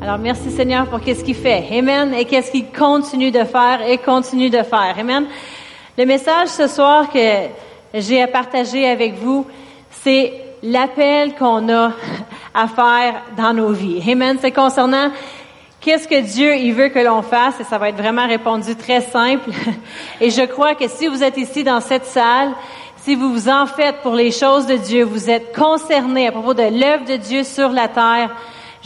Alors merci Seigneur pour qu'est-ce qu'il fait. Amen. Et qu'est-ce qu'il continue de faire et continue de faire. Amen. Le message ce soir que j'ai à partager avec vous, c'est l'appel qu'on a à faire dans nos vies. Amen. C'est concernant qu'est-ce que Dieu il veut que l'on fasse et ça va être vraiment répondu très simple. Et je crois que si vous êtes ici dans cette salle, si vous vous en faites pour les choses de Dieu, vous êtes concerné à propos de l'œuvre de Dieu sur la terre,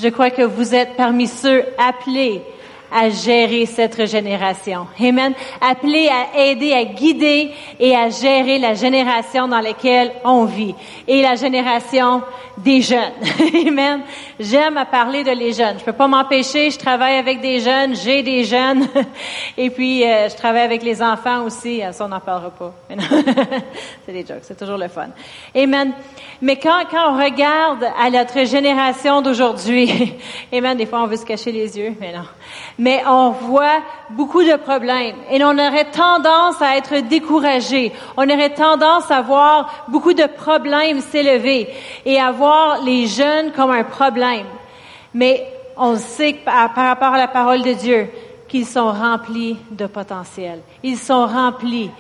je crois que vous êtes parmi ceux appelés à gérer cette régénération. Amen. Appelé à aider, à guider et à gérer la génération dans laquelle on vit. Et la génération des jeunes. Amen. J'aime à parler de les jeunes. Je peux pas m'empêcher. Je travaille avec des jeunes. J'ai des jeunes. Et puis, euh, je travaille avec les enfants aussi. Ça, on n'en parlera pas. c'est des jokes. C'est toujours le fun. Amen. Mais quand, quand on regarde à notre génération d'aujourd'hui, Amen, des fois on veut se cacher les yeux, mais non mais on voit beaucoup de problèmes et on aurait tendance à être découragé. On aurait tendance à voir beaucoup de problèmes s'élever et à voir les jeunes comme un problème. Mais on sait par, rapport à la parole de Dieu qu'ils sont remplis de potentiel. Ils sont remplis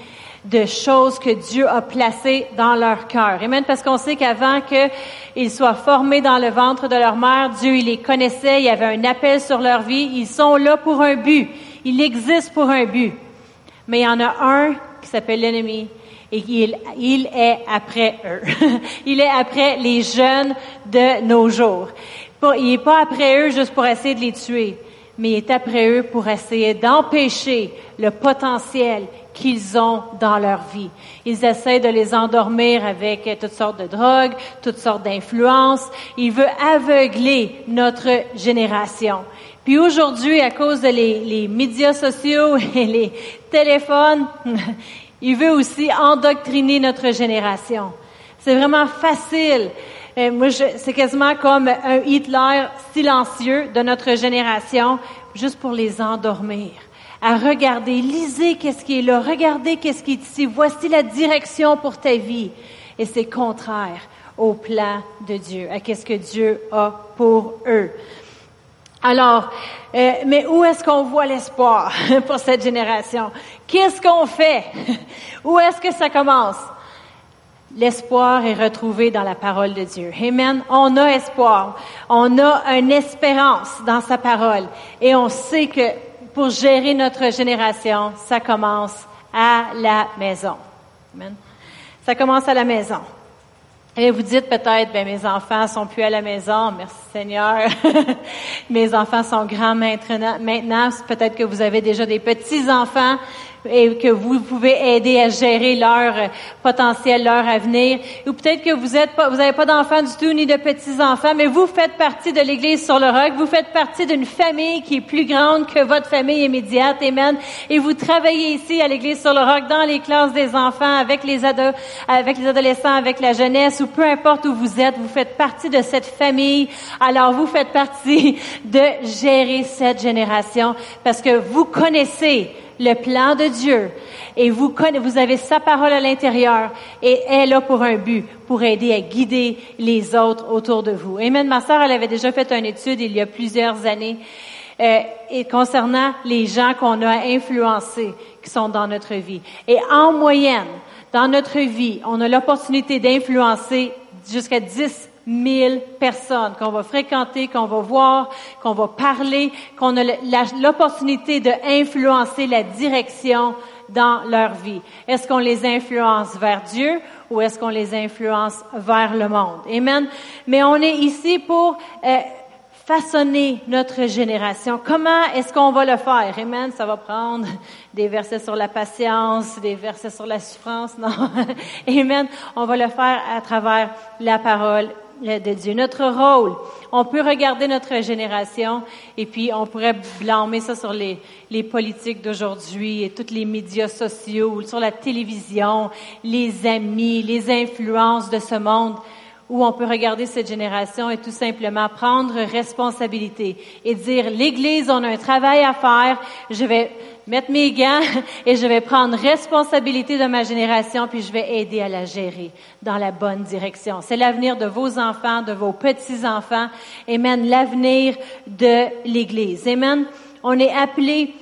de choses que Dieu a placées dans leur cœur. Amen. Parce qu'on sait qu'avant qu'ils soient formés dans le ventre de leur mère, Dieu, il les connaissait, il y avait un appel sur leur vie. Ils sont là pour un but. Ils existent pour un but. Mais il y en a un qui s'appelle l'ennemi et il, il est après eux. il est après les jeunes de nos jours. Il n'est pas après eux juste pour essayer de les tuer, mais il est après eux pour essayer d'empêcher le potentiel qu'ils ont dans leur vie. Ils essaient de les endormir avec toutes sortes de drogues, toutes sortes d'influences. Il veut aveugler notre génération. Puis aujourd'hui, à cause de les, les médias sociaux et les téléphones, il veut aussi endoctriner notre génération. C'est vraiment facile. Euh, moi, c'est quasiment comme un Hitler silencieux de notre génération, juste pour les endormir à regarder, lisez qu'est-ce qui est là, regardez qu'est-ce qui est ici, voici la direction pour ta vie. Et c'est contraire au plan de Dieu, à qu'est-ce que Dieu a pour eux. Alors, euh, mais où est-ce qu'on voit l'espoir pour cette génération? Qu'est-ce qu'on fait? où est-ce que ça commence? L'espoir est retrouvé dans la parole de Dieu. Amen. On a espoir. On a une espérance dans sa parole. Et on sait que pour gérer notre génération, ça commence à la maison. Ça commence à la maison. Et vous dites peut-être, ben mes enfants sont plus à la maison, merci Seigneur. mes enfants sont grands maintenant. Maintenant, peut-être que vous avez déjà des petits enfants et que vous pouvez aider à gérer leur potentiel, leur avenir. Ou peut-être que vous êtes pas, vous n'avez pas d'enfants du tout ni de petits enfants, mais vous faites partie de l'Église sur le roc. Vous faites partie d'une famille qui est plus grande que votre famille immédiate, Amen. Et vous travaillez ici à l'Église sur le roc dans les classes des enfants, avec les ados, avec les adolescents, avec la jeunesse, ou peu importe où vous êtes, vous faites partie de cette famille. Alors vous faites partie de gérer cette génération parce que vous connaissez le plan de Dieu et vous, vous avez sa parole à l'intérieur et elle là pour un but, pour aider à guider les autres autour de vous. Amen. Ma sœur, elle avait déjà fait une étude il y a plusieurs années euh, et concernant les gens qu'on a influencés qui sont dans notre vie. Et en moyenne, dans notre vie, on a l'opportunité d'influencer jusqu'à 10 mille personnes qu'on va fréquenter, qu'on va voir, qu'on va parler, qu'on a l'opportunité d'influencer la direction dans leur vie. Est-ce qu'on les influence vers Dieu ou est-ce qu'on les influence vers le monde? Amen. Mais on est ici pour euh, façonner notre génération. Comment est-ce qu'on va le faire? Amen. Ça va prendre des versets sur la patience, des versets sur la souffrance. Non. Amen. On va le faire à travers la parole de Dieu. Notre rôle, on peut regarder notre génération et puis on pourrait blâmer ça sur les, les politiques d'aujourd'hui et tous les médias sociaux, sur la télévision, les amis, les influences de ce monde. Ou on peut regarder cette génération et tout simplement prendre responsabilité et dire, l'Église, on a un travail à faire, je vais mettre mes gants et je vais prendre responsabilité de ma génération, puis je vais aider à la gérer dans la bonne direction. C'est l'avenir de vos enfants, de vos petits-enfants. Amen. L'avenir de l'Église. Amen. On est appelé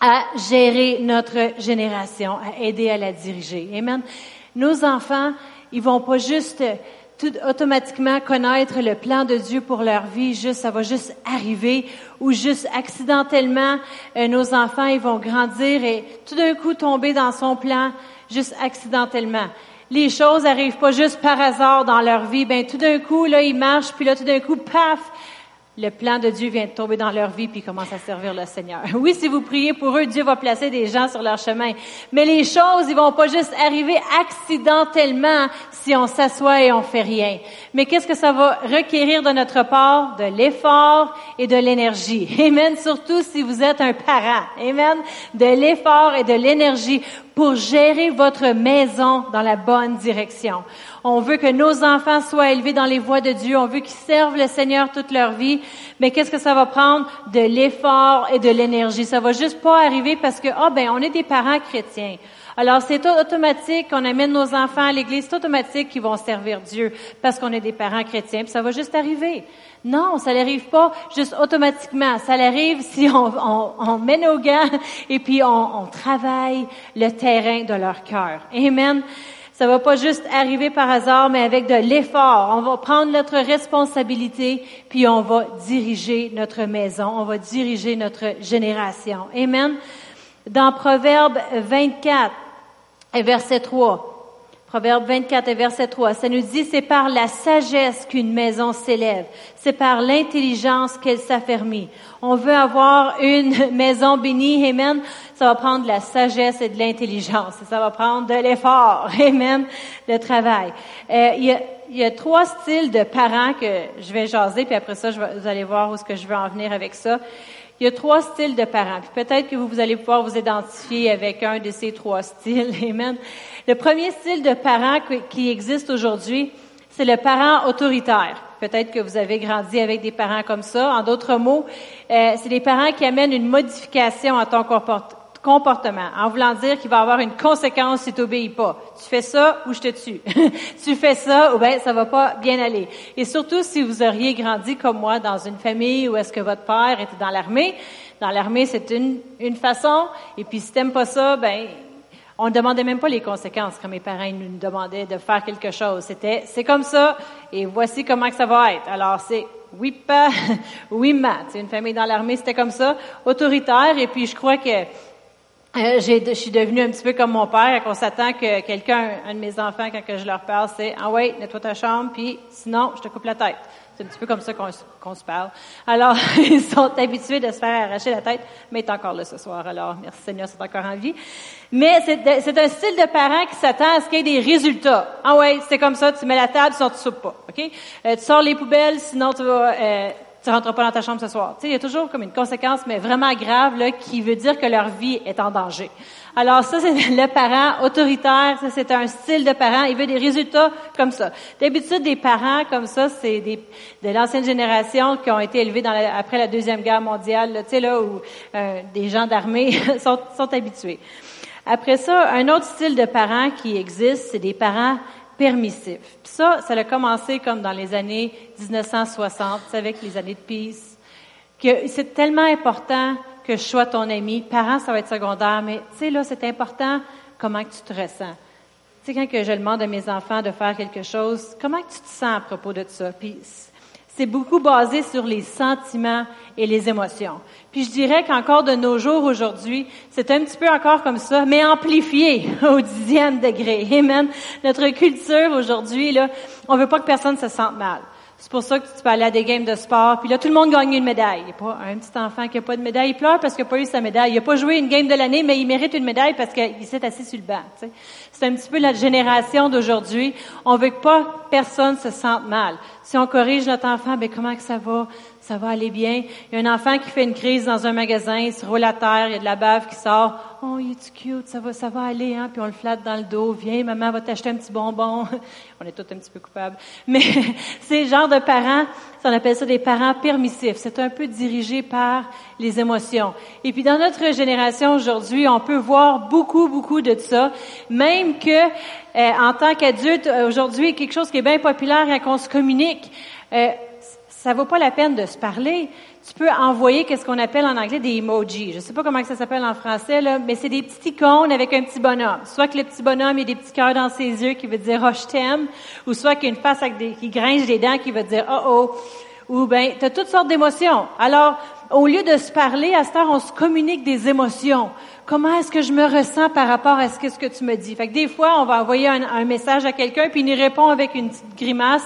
à gérer notre génération, à aider à la diriger. Amen. Nos enfants, ils vont pas juste tout automatiquement connaître le plan de Dieu pour leur vie, juste ça va juste arriver ou juste accidentellement euh, nos enfants ils vont grandir et tout d'un coup tomber dans son plan juste accidentellement. Les choses arrivent pas juste par hasard dans leur vie, ben tout d'un coup là ils marchent puis là tout d'un coup paf, le plan de Dieu vient de tomber dans leur vie puis ils commencent à servir le Seigneur. Oui, si vous priez pour eux, Dieu va placer des gens sur leur chemin. Mais les choses, ils vont pas juste arriver accidentellement si on s'assoit et on fait rien. Mais qu'est-ce que ça va requérir de notre part? De l'effort et de l'énergie. Amen. Surtout si vous êtes un parent. Amen. De l'effort et de l'énergie pour gérer votre maison dans la bonne direction. On veut que nos enfants soient élevés dans les voies de Dieu. On veut qu'ils servent le Seigneur toute leur vie. Mais qu'est-ce que ça va prendre? De l'effort et de l'énergie. Ça va juste pas arriver parce que, ah, ben, on est des parents chrétiens. Alors, c'est automatique qu'on amène nos enfants à l'église. C'est automatique qu'ils vont servir Dieu parce qu'on est des parents chrétiens. Puis ça va juste arriver. Non, ça n'arrive pas juste automatiquement. Ça arrive si on, on, on, met nos gants et puis on, on travaille le terrain de leur cœur. Amen. Ça va pas juste arriver par hasard, mais avec de l'effort. On va prendre notre responsabilité, puis on va diriger notre maison, on va diriger notre génération. Amen. Dans Proverbe 24 et verset 3, Proverbe 24 et verset 3, ça nous dit, c'est par la sagesse qu'une maison s'élève, c'est par l'intelligence qu'elle s'affermit. On veut avoir une maison bénie, amen. Ça va prendre de la sagesse et de l'intelligence. Ça va prendre de l'effort, amen, de travail. Euh, il, y a, y a, trois styles de parents que je vais jaser, puis après ça, je vais, vous allez voir où est-ce que je veux en venir avec ça. Il y a trois styles de parents. peut-être que vous, allez pouvoir vous identifier avec un de ces trois styles. Amen. Le premier style de parent qui existe aujourd'hui, c'est le parent autoritaire. Peut-être que vous avez grandi avec des parents comme ça. En d'autres mots, euh, c'est des parents qui amènent une modification à ton comportement, en voulant dire qu'il va avoir une conséquence si tu n'obéis pas. Tu fais ça ou je te tue. tu fais ça ou ben ça va pas bien aller. Et surtout si vous auriez grandi comme moi dans une famille où est-ce que votre père était dans l'armée. Dans l'armée, c'est une, une façon. Et puis si t'aimes pas ça, ben on ne demandait même pas les conséquences quand mes parents nous demandaient de faire quelque chose. C'était, c'est comme ça, et voici comment que ça va être. Alors, c'est oui pas, oui mat. C'est une famille dans l'armée, c'était comme ça, autoritaire, et puis je crois que euh, je suis devenue un petit peu comme mon père, quand on s'attend que quelqu'un, un de mes enfants, quand je leur parle, c'est « Ah ouais, nettoie ta chambre, puis sinon, je te coupe la tête ». C'est un petit peu comme ça qu'on, se parle. Alors, ils sont habitués de se faire arracher la tête, mais il est encore là ce soir. Alors, merci Seigneur, c'est encore en vie. Mais c'est, c'est un style de parent qui s'attend à ce qu'il y ait des résultats. Ah ouais, c'est comme ça, tu mets la table, sinon tu soupes pas. OK? Euh, tu sors les poubelles, sinon tu vas... Euh, tu rentres pas dans ta chambre ce soir. Tu il y a toujours comme une conséquence, mais vraiment grave, là, qui veut dire que leur vie est en danger. Alors ça, c'est le parent autoritaire, ça c'est un style de parent, il veut des résultats comme ça. D'habitude, des parents comme ça, c'est des, de l'ancienne génération qui ont été élevés dans après la Deuxième Guerre mondiale, tu sais, là, où euh, des gens d'armée sont, sont habitués. Après ça, un autre style de parent qui existe, c'est des parents permissif. Puis ça, ça a commencé comme dans les années 1960, avec les années de peace, que c'est tellement important que je sois ton ami. Parents, ça va être secondaire, mais tu sais, là, c'est important comment que tu te ressens. Tu sais, quand que je demande à mes enfants de faire quelque chose, comment que tu te sens à propos de ça? Puis c'est beaucoup basé sur les sentiments et les émotions. Puis je dirais qu'encore de nos jours aujourd'hui, c'est un petit peu encore comme ça, mais amplifié au dixième degré. Amen. Notre culture aujourd'hui, là, on veut pas que personne se sente mal. C'est pour ça que tu peux aller à des games de sport, puis là, tout le monde gagne une médaille. Il n'y a pas un petit enfant qui n'a pas de médaille. Il pleure parce qu'il n'a pas eu sa médaille. Il n'a pas joué une game de l'année, mais il mérite une médaille parce qu'il s'est assis sur le banc. C'est un petit peu la génération d'aujourd'hui. On veut que pas personne se sente mal. Si on corrige notre enfant, ben comment que ça va? Ça va aller bien. Il y a un enfant qui fait une crise dans un magasin, il se roule à terre, il y a de la bave qui sort. Oh, il est cute, ça va, ça va aller, hein? Puis on le flatte dans le dos. Viens, maman va t'acheter un petit bonbon. on est tous un petit peu coupables. Mais c'est le genre de parents, on appelle ça des parents permissifs. C'est un peu dirigé par les émotions. Et puis dans notre génération aujourd'hui, on peut voir beaucoup, beaucoup de ça. Même que, euh, en tant qu'adulte, aujourd'hui, quelque chose qui est bien populaire quand on se communique, euh, ça vaut pas la peine de se parler. Tu peux envoyer qu'est-ce qu'on appelle en anglais des emojis. Je sais pas comment ça s'appelle en français là, mais c'est des petits icônes avec un petit bonhomme. Soit que le petit bonhomme ait des petits cœurs dans ses yeux qui veut dire oh je t'aime, ou soit qu'il a une face qui grince des dents qui veut dire oh oh. Ou ben as toutes sortes d'émotions. Alors au lieu de se parler, à cette heure, on se communique des émotions. Comment est-ce que je me ressens par rapport à ce que, ce que tu me dis? Fait que des fois, on va envoyer un, message à quelqu'un, puis il répond avec une petite grimace,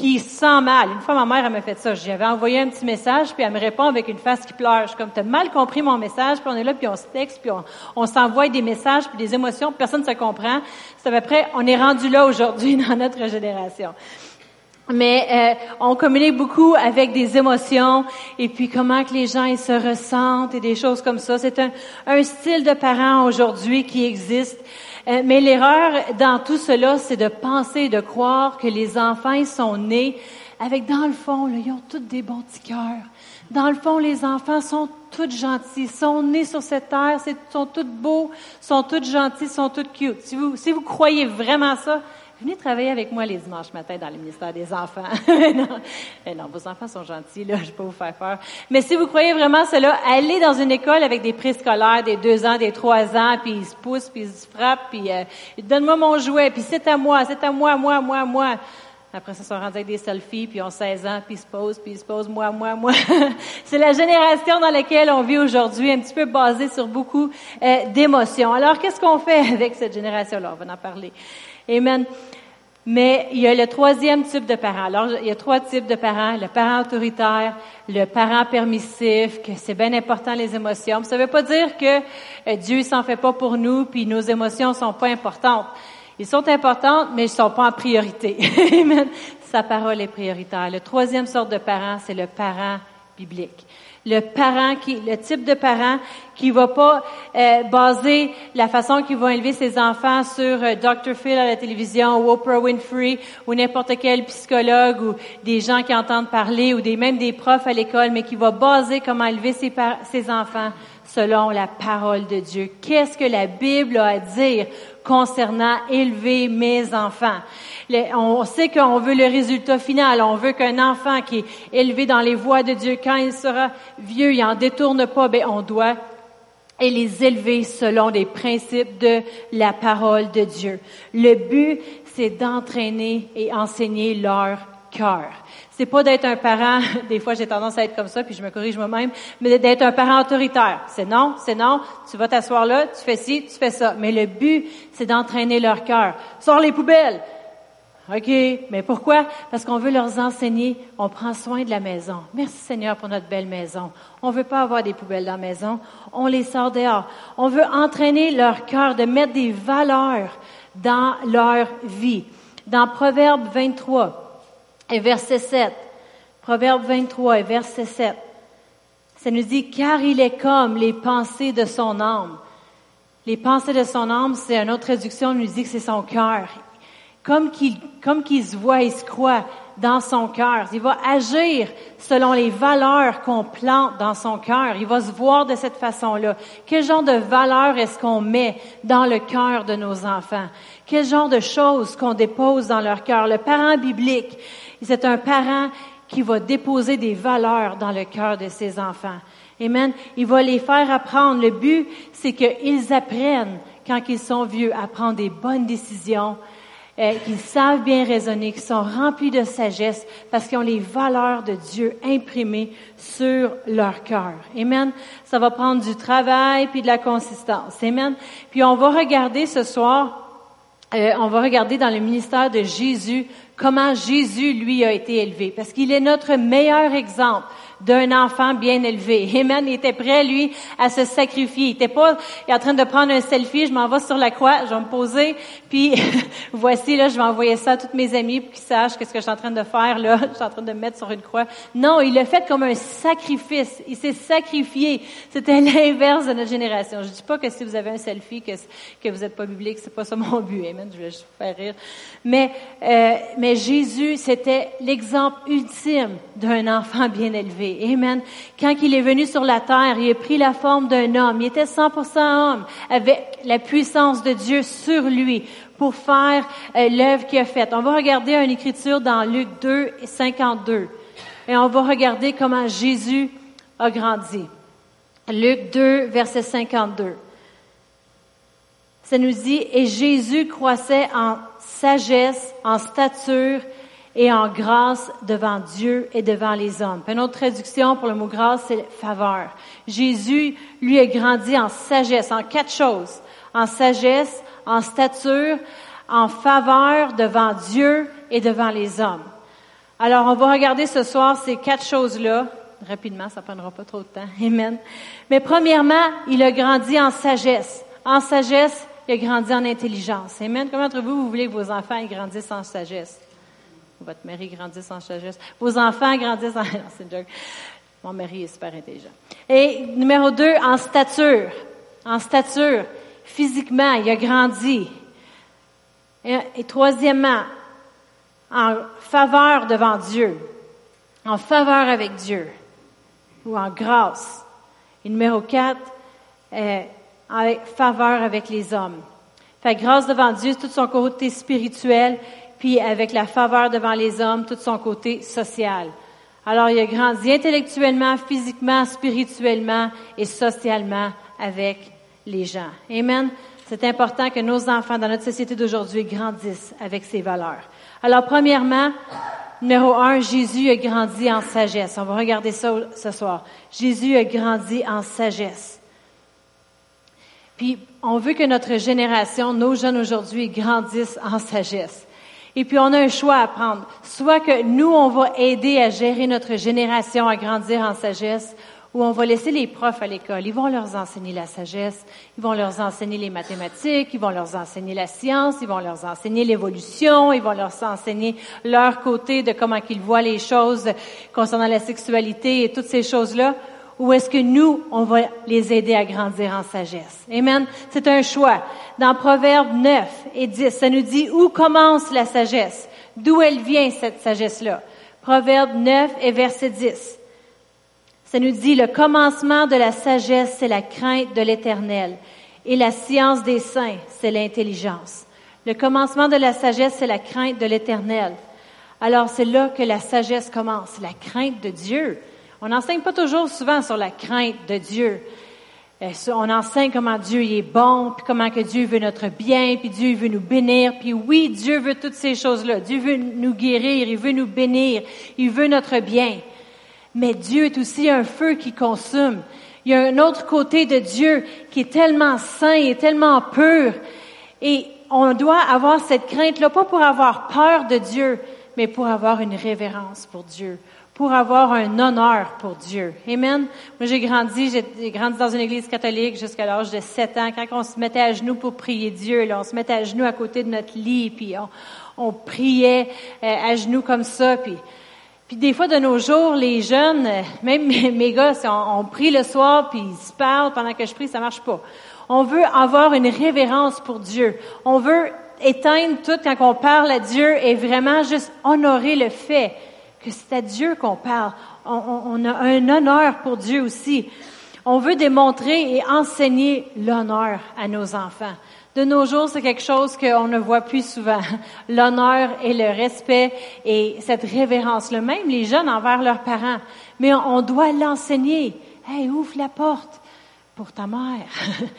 qui sent mal. Une fois, ma mère, elle m'a fait ça. J'avais envoyé un petit message, puis elle me répond avec une face qui pleure. Je suis comme, t'as mal compris mon message, puis on est là, puis on se texte, puis on, s'envoie des messages, puis des émotions, puis personne ne se comprend. C'est à peu près, on est rendu là aujourd'hui dans notre génération. Mais euh, on communique beaucoup avec des émotions et puis comment que les gens ils se ressentent et des choses comme ça. C'est un, un style de parents aujourd'hui qui existe. Euh, mais l'erreur dans tout cela, c'est de penser, de croire que les enfants sont nés avec, dans le fond, là, ils ont tous des bons petits cœurs. Dans le fond, les enfants sont tous gentils, sont nés sur cette terre, sont tous beaux, sont tous gentils, sont tous cute. Si vous, si vous croyez vraiment ça, Venez travailler avec moi les dimanches matins dans le ministère des enfants. non, non, vos enfants sont gentils, là, je vais pas vous faire peur. Mais si vous croyez vraiment cela, allez dans une école avec des préscolaires, des deux ans, des trois ans, puis ils se poussent, puis ils se frappent, puis euh, donne-moi mon jouet, puis c'est à moi, c'est à moi, moi, moi, moi. Après ça, ils sont rendus avec des selfies, puis ils ont 16 ans, puis ils se posent, puis ils se posent, moi, moi, moi. c'est la génération dans laquelle on vit aujourd'hui, un petit peu basée sur beaucoup euh, d'émotions. Alors, qu'est-ce qu'on fait avec cette génération-là? On va en parler. Amen. Mais il y a le troisième type de parent. Alors, il y a trois types de parents. Le parent autoritaire, le parent permissif, que c'est bien important les émotions. Ça ne veut pas dire que euh, Dieu s'en fait pas pour nous, puis nos émotions sont pas importantes. Ils sont importantes, mais ils sont pas en priorité. Sa parole est prioritaire. Le troisième sorte de parent, c'est le parent biblique le parent qui, le type de parent qui va pas euh, baser la façon qu'il va élever ses enfants sur euh, Dr. Phil à la télévision ou Oprah Winfrey ou n'importe quel psychologue ou des gens qui entendent parler ou des, même des profs à l'école, mais qui va baser comment élever ses, ses enfants selon la parole de Dieu. Qu'est-ce que la Bible a à dire concernant élever mes enfants? on sait qu'on veut le résultat final. On veut qu'un enfant qui est élevé dans les voies de Dieu, quand il sera vieux, il en détourne pas, ben, on doit les élever selon les principes de la parole de Dieu. Le but, c'est d'entraîner et enseigner leur cœur. C'est pas d'être un parent, des fois j'ai tendance à être comme ça, puis je me corrige moi-même, mais d'être un parent autoritaire. C'est non, c'est non, tu vas t'asseoir là, tu fais ci, tu fais ça. Mais le but, c'est d'entraîner leur cœur. Sors les poubelles! OK, mais pourquoi? Parce qu'on veut leur enseigner, on prend soin de la maison. Merci Seigneur pour notre belle maison. On veut pas avoir des poubelles dans la maison, on les sort dehors. On veut entraîner leur cœur de mettre des valeurs dans leur vie. Dans Proverbe 23, et verset 7. Proverbe 23 et verset 7. Ça nous dit, car il est comme les pensées de son âme. Les pensées de son âme, c'est une autre traduction, nous dit que c'est son cœur. Comme qu'il, comme qu'il se voit et se croit dans son cœur. Il va agir selon les valeurs qu'on plante dans son cœur. Il va se voir de cette façon-là. Quel genre de valeurs est-ce qu'on met dans le cœur de nos enfants? Quel genre de choses qu'on dépose dans leur cœur? Le parent biblique, c'est un parent qui va déposer des valeurs dans le cœur de ses enfants. Amen. Il va les faire apprendre. Le but, c'est qu'ils apprennent, quand ils sont vieux, à prendre des bonnes décisions, euh, qu'ils savent bien raisonner, qu'ils sont remplis de sagesse, parce qu'ils ont les valeurs de Dieu imprimées sur leur cœur. Amen. Ça va prendre du travail puis de la consistance. Amen. Puis on va regarder ce soir, euh, on va regarder dans le ministère de Jésus comment Jésus, lui, a été élevé, parce qu'il est notre meilleur exemple d'un enfant bien élevé. Amen. Il était prêt, lui, à se sacrifier. Il était pas il est en train de prendre un selfie, je m'en vais sur la croix, je vais me poser, puis voici, là, je vais envoyer ça à toutes mes amis pour qu'ils sachent qu'est-ce que je suis en train de faire, là. Je suis en train de me mettre sur une croix. Non, il l'a fait comme un sacrifice. Il s'est sacrifié. C'était l'inverse de notre génération. Je dis pas que si vous avez un selfie, que, que vous n'êtes pas biblique, c'est pas ça mon but. Amen. Je vais faire rire. Mais, euh, mais Jésus, c'était l'exemple ultime d'un enfant bien élevé. Amen. Quand il est venu sur la terre, il a pris la forme d'un homme. Il était 100% homme, avec la puissance de Dieu sur lui pour faire euh, l'œuvre qu'il a faite. On va regarder une écriture dans Luc 2 et 52. Et on va regarder comment Jésus a grandi. Luc 2, verset 52. Ça nous dit, et Jésus croissait en sagesse, en stature et en grâce devant Dieu et devant les hommes. une autre traduction pour le mot grâce, c'est faveur. Jésus, lui, a grandi en sagesse, en quatre choses. En sagesse, en stature, en faveur devant Dieu et devant les hommes. Alors, on va regarder ce soir ces quatre choses-là. Rapidement, ça prendra pas trop de temps. Amen. Mais premièrement, il a grandi en sagesse. En sagesse, il a grandi en intelligence. Amen. Comment entre vous, vous voulez que vos enfants grandissent en sagesse? Votre mari grandisse en sagesse, vos enfants grandissent en... Non, c'est une joke. Mon mari est super intelligent. Et numéro deux, en stature. En stature, physiquement, il a grandi. Et, troisièmement, en faveur devant Dieu, en faveur avec Dieu, ou en grâce. Et numéro quatre, euh, en faveur avec les hommes. Fait grâce devant Dieu, tout son côté spirituel, puis avec la faveur devant les hommes, tout son côté social. Alors, il a grandi intellectuellement, physiquement, spirituellement et socialement avec les gens. Amen. C'est important que nos enfants dans notre société d'aujourd'hui grandissent avec ces valeurs. Alors, premièrement, numéro un, Jésus a grandi en sagesse. On va regarder ça ce soir. Jésus a grandi en sagesse. Puis, on veut que notre génération, nos jeunes aujourd'hui, grandissent en sagesse. Et puis on a un choix à prendre. Soit que nous, on va aider à gérer notre génération à grandir en sagesse, ou on va laisser les profs à l'école. Ils vont leur enseigner la sagesse, ils vont leur enseigner les mathématiques, ils vont leur enseigner la science, ils vont leur enseigner l'évolution, ils vont leur enseigner leur côté de comment qu'ils voient les choses concernant la sexualité et toutes ces choses-là ou est-ce que nous, on va les aider à grandir en sagesse? Amen. C'est un choix. Dans Proverbe 9 et 10, ça nous dit où commence la sagesse? D'où elle vient, cette sagesse-là? Proverbe 9 et verset 10. Ça nous dit, le commencement de la sagesse, c'est la crainte de l'éternel. Et la science des saints, c'est l'intelligence. Le commencement de la sagesse, c'est la crainte de l'éternel. Alors c'est là que la sagesse commence, la crainte de Dieu. On n'enseigne pas toujours souvent sur la crainte de Dieu. Euh, on enseigne comment Dieu est bon, puis comment que Dieu veut notre bien, puis Dieu veut nous bénir. Puis oui, Dieu veut toutes ces choses-là. Dieu veut nous guérir, il veut nous bénir, il veut notre bien. Mais Dieu est aussi un feu qui consume. Il y a un autre côté de Dieu qui est tellement saint et tellement pur. Et on doit avoir cette crainte-là, pas pour avoir peur de Dieu, mais pour avoir une révérence pour Dieu, pour avoir un honneur pour Dieu. Amen. Moi, j'ai grandi, j'ai grandi dans une église catholique jusqu'à l'âge de 7 ans. Quand on se mettait à genoux pour prier Dieu, là, on se mettait à genoux à côté de notre lit, puis on, priait euh, à genoux comme ça, puis puis des fois de nos jours, les jeunes, euh, même mes, gars, on, on, prie le soir, puis ils se parlent pendant que je prie, ça marche pas. On veut avoir une révérence pour Dieu. On veut éteindre tout quand on parle à Dieu et vraiment juste honorer le fait que c'est à Dieu qu'on parle. On, a un honneur pour Dieu aussi. On veut démontrer et enseigner l'honneur à nos enfants. De nos jours, c'est quelque chose qu'on ne voit plus souvent. L'honneur et le respect et cette révérence-le même, les jeunes envers leurs parents. Mais on, doit l'enseigner. Hey, ouvre la porte pour ta mère.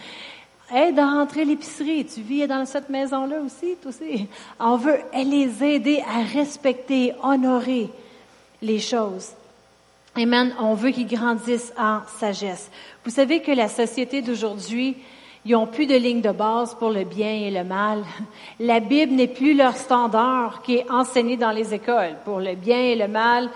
Aide à rentrer l'épicerie. Tu vis dans cette maison-là aussi, toi aussi. On veut les aider à respecter, honorer les choses. Amen. On veut qu'ils grandissent en sagesse. Vous savez que la société d'aujourd'hui Ils ont plus de ligne de base pour le bien et le mal. La Bible n'est plus leur standard qui est enseigné dans les écoles. Pour le bien et le mal,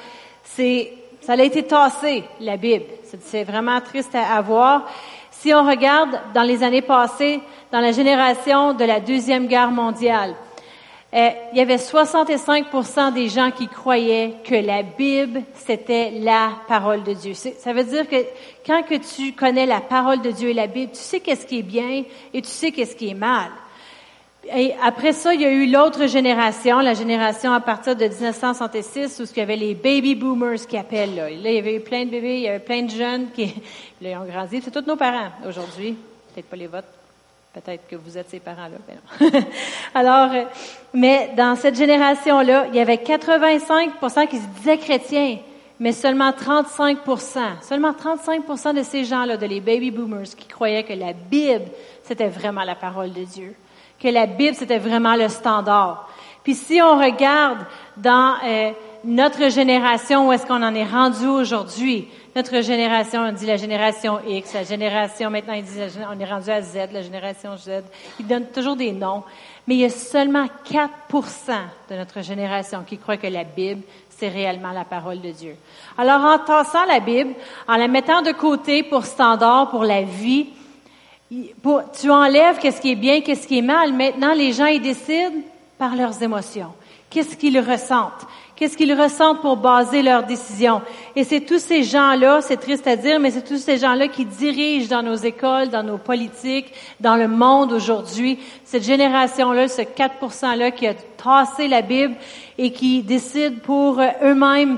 c'est, ça a été tassé, la Bible. C'est vraiment triste à, voir. Si on regarde dans les années passées, dans la génération de la Deuxième Guerre mondiale, euh, il y avait 65% des gens qui croyaient que la Bible, c'était la parole de Dieu. Ça veut dire que quand que tu connais la parole de Dieu et la Bible, tu sais qu'est-ce qui est bien et tu sais qu'est-ce qui est mal. Et après ça, il y a eu l'autre génération, la génération à partir de 1966, où il y avait les baby boomers qui appellent. Là. il y avait eu plein de bébés, il y avait plein de jeunes qui là, ont grandi. C'est tous nos parents aujourd'hui, peut-être pas les votes. Peut-être que vous êtes ces parents-là. Alors, euh, mais dans cette génération-là, il y avait 85% qui se disaient chrétiens, mais seulement 35% seulement 35% de ces gens-là, de les baby boomers, qui croyaient que la Bible, c'était vraiment la parole de Dieu, que la Bible, c'était vraiment le standard. Puis si on regarde dans euh, notre génération, où est-ce qu'on en est rendu aujourd'hui, notre génération, on dit la génération X, la génération, maintenant ils disent, on est rendu à Z, la génération Z. Ils donnent toujours des noms. Mais il y a seulement 4% de notre génération qui croient que la Bible, c'est réellement la parole de Dieu. Alors, en tassant la Bible, en la mettant de côté pour standard, pour la vie, tu enlèves qu'est-ce qui est bien, qu'est-ce qui est mal. Maintenant, les gens, ils décident par leurs émotions. Qu'est-ce qu'ils ressentent? Qu'est-ce qu'ils ressentent pour baser leurs décisions? Et c'est tous ces gens-là, c'est triste à dire, mais c'est tous ces gens-là qui dirigent dans nos écoles, dans nos politiques, dans le monde aujourd'hui. Cette génération-là, ce 4%-là qui a tassé la Bible et qui décide pour eux-mêmes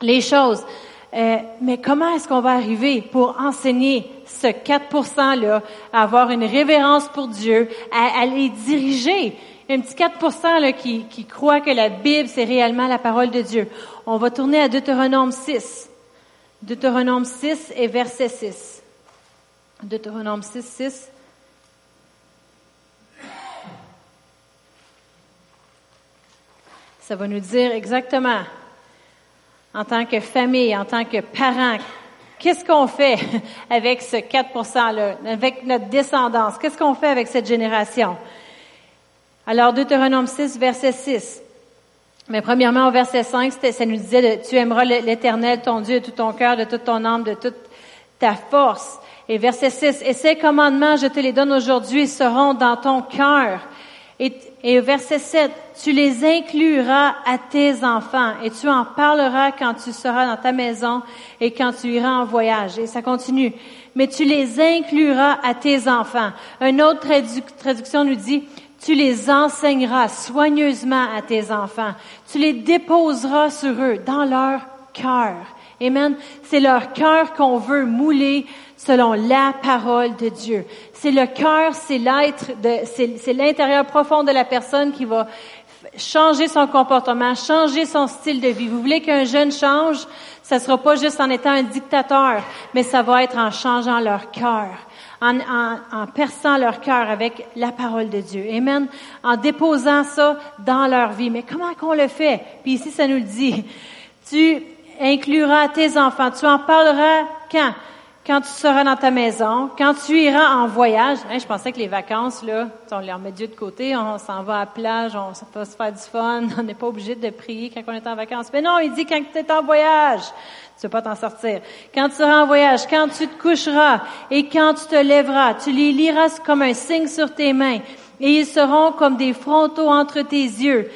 les choses. Euh, mais comment est-ce qu'on va arriver pour enseigner ce 4%-là, à avoir une révérence pour Dieu, à, à les diriger? Un petit 4 là, qui, qui croit que la Bible, c'est réellement la parole de Dieu. On va tourner à Deutéronome 6. Deutéronome 6 et verset 6. Deutéronome 6, 6. Ça va nous dire exactement, en tant que famille, en tant que parents, qu'est-ce qu'on fait avec ce 4 %-là, avec notre descendance? Qu'est-ce qu'on fait avec cette génération? Alors, Deutéronome 6, verset 6. Mais premièrement, au verset 5, ça nous disait, tu aimeras l'Éternel, ton Dieu, de tout ton cœur, de toute ton âme, de toute ta force. Et verset 6, et ces commandements, je te les donne aujourd'hui, seront dans ton cœur. Et, et verset 7, tu les incluras à tes enfants et tu en parleras quand tu seras dans ta maison et quand tu iras en voyage. Et ça continue. Mais tu les incluras à tes enfants. Une autre traduction nous dit, tu les enseigneras soigneusement à tes enfants. Tu les déposeras sur eux, dans leur cœur. Amen. C'est leur cœur qu'on veut mouler selon la parole de Dieu. C'est le cœur, c'est l'être, c'est l'intérieur profond de la personne qui va changer son comportement, changer son style de vie. Vous voulez qu'un jeune change, ça sera pas juste en étant un dictateur, mais ça va être en changeant leur cœur en, en, perçant leur cœur avec la parole de Dieu. Amen. En déposant ça dans leur vie. Mais comment qu'on le fait? Puis ici, ça nous le dit. Tu incluras tes enfants. Tu en parleras quand? Quand tu seras dans ta maison, quand tu iras en voyage. Hein, je pensais que les vacances, là, on les remet Dieu de côté, on s'en va à la plage, on va se faire du fun, on n'est pas obligé de prier quand on est en vacances. Mais non, il dit quand tu es en voyage tu vas pas t'en sortir. Quand tu seras en voyage, quand tu te coucheras et quand tu te lèveras, tu les liras comme un signe sur tes mains et ils seront comme des frontaux entre tes yeux.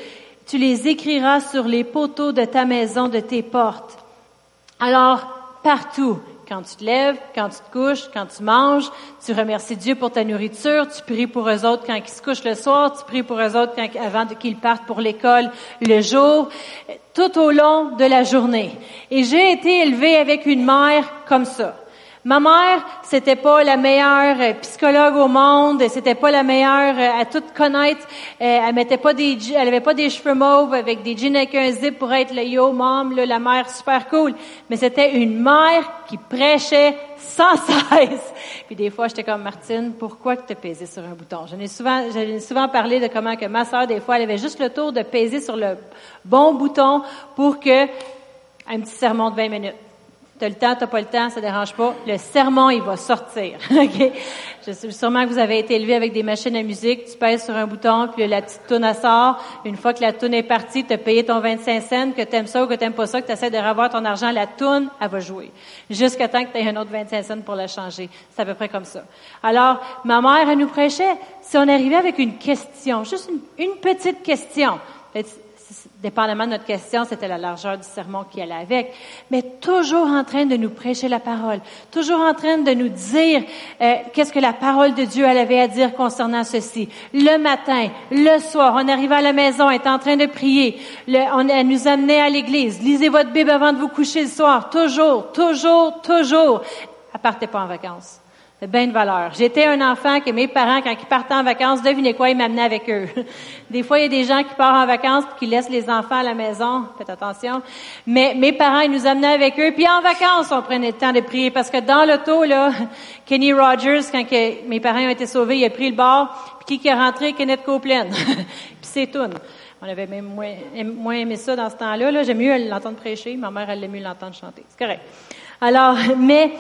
Tu les écriras sur les poteaux de ta maison, de tes portes. Alors, partout, quand tu te lèves, quand tu te couches, quand tu manges, tu remercies Dieu pour ta nourriture, tu pries pour eux autres quand ils se couchent le soir, tu pries pour eux autres avant qu'ils partent pour l'école le jour, tout au long de la journée. Et j'ai été élevée avec une mère comme ça. Ma mère, c'était pas la meilleure euh, psychologue au monde, c'était pas la meilleure euh, à tout connaître. Euh, elle mettait pas des, elle avait pas des cheveux mauves avec des jeans avec un zip pour être le yo mom, la mère super cool. Mais c'était une mère qui prêchait sans cesse. Puis des fois, j'étais comme Martine, pourquoi que tu pesé sur un bouton? J'en ai souvent, j'en souvent parlé de comment que ma sœur, des fois, elle avait juste le tour de peser sur le bon bouton pour que un petit sermon de 20 minutes T'as le temps, t'as pas le temps, ça dérange pas. Le sermon, il va sortir. ok? Je sais sûrement que vous avez été élevé avec des machines à musique. Tu pèses sur un bouton, puis la petite toune sort. Une fois que la toune est partie, tu as payé ton 25 cents, que t'aimes ça ou que t'aimes pas ça, que tu essaies de revoir ton argent, la toune, elle va jouer. Jusqu'à temps que tu aies un autre 25 cents pour la changer. C'est à peu près comme ça. Alors, ma mère, elle nous prêchait. Si on arrivait avec une question, juste une, une petite question, dépendamment de notre question, c'était la largeur du sermon qui allait avec, mais toujours en train de nous prêcher la parole, toujours en train de nous dire euh, qu'est-ce que la parole de Dieu elle avait à dire concernant ceci. Le matin, le soir, on arrivait à la maison, elle était en train de prier, on, elle nous amenait à l'église, lisez votre Bible avant de vous coucher le soir, toujours, toujours, toujours. Elle partait pas en vacances. Bien de valeur. J'étais un enfant que mes parents, quand ils partaient en vacances, devinez quoi, ils m'amenaient avec eux. Des fois, il y a des gens qui partent en vacances qui laissent les enfants à la maison. Faites attention. Mais mes parents, ils nous amenaient avec eux. Puis en vacances, on prenait le temps de prier. Parce que dans l'auto, là, Kenny Rogers, quand mes parents ont été sauvés, il a pris le bord. Puis qui est rentré? Kenneth Copeland. puis c'est tout. On avait même moins, moins aimé ça dans ce temps-là. -là, J'aime mieux l'entendre prêcher. Ma mère, elle aime mieux l'entendre chanter. C'est correct. Alors, mais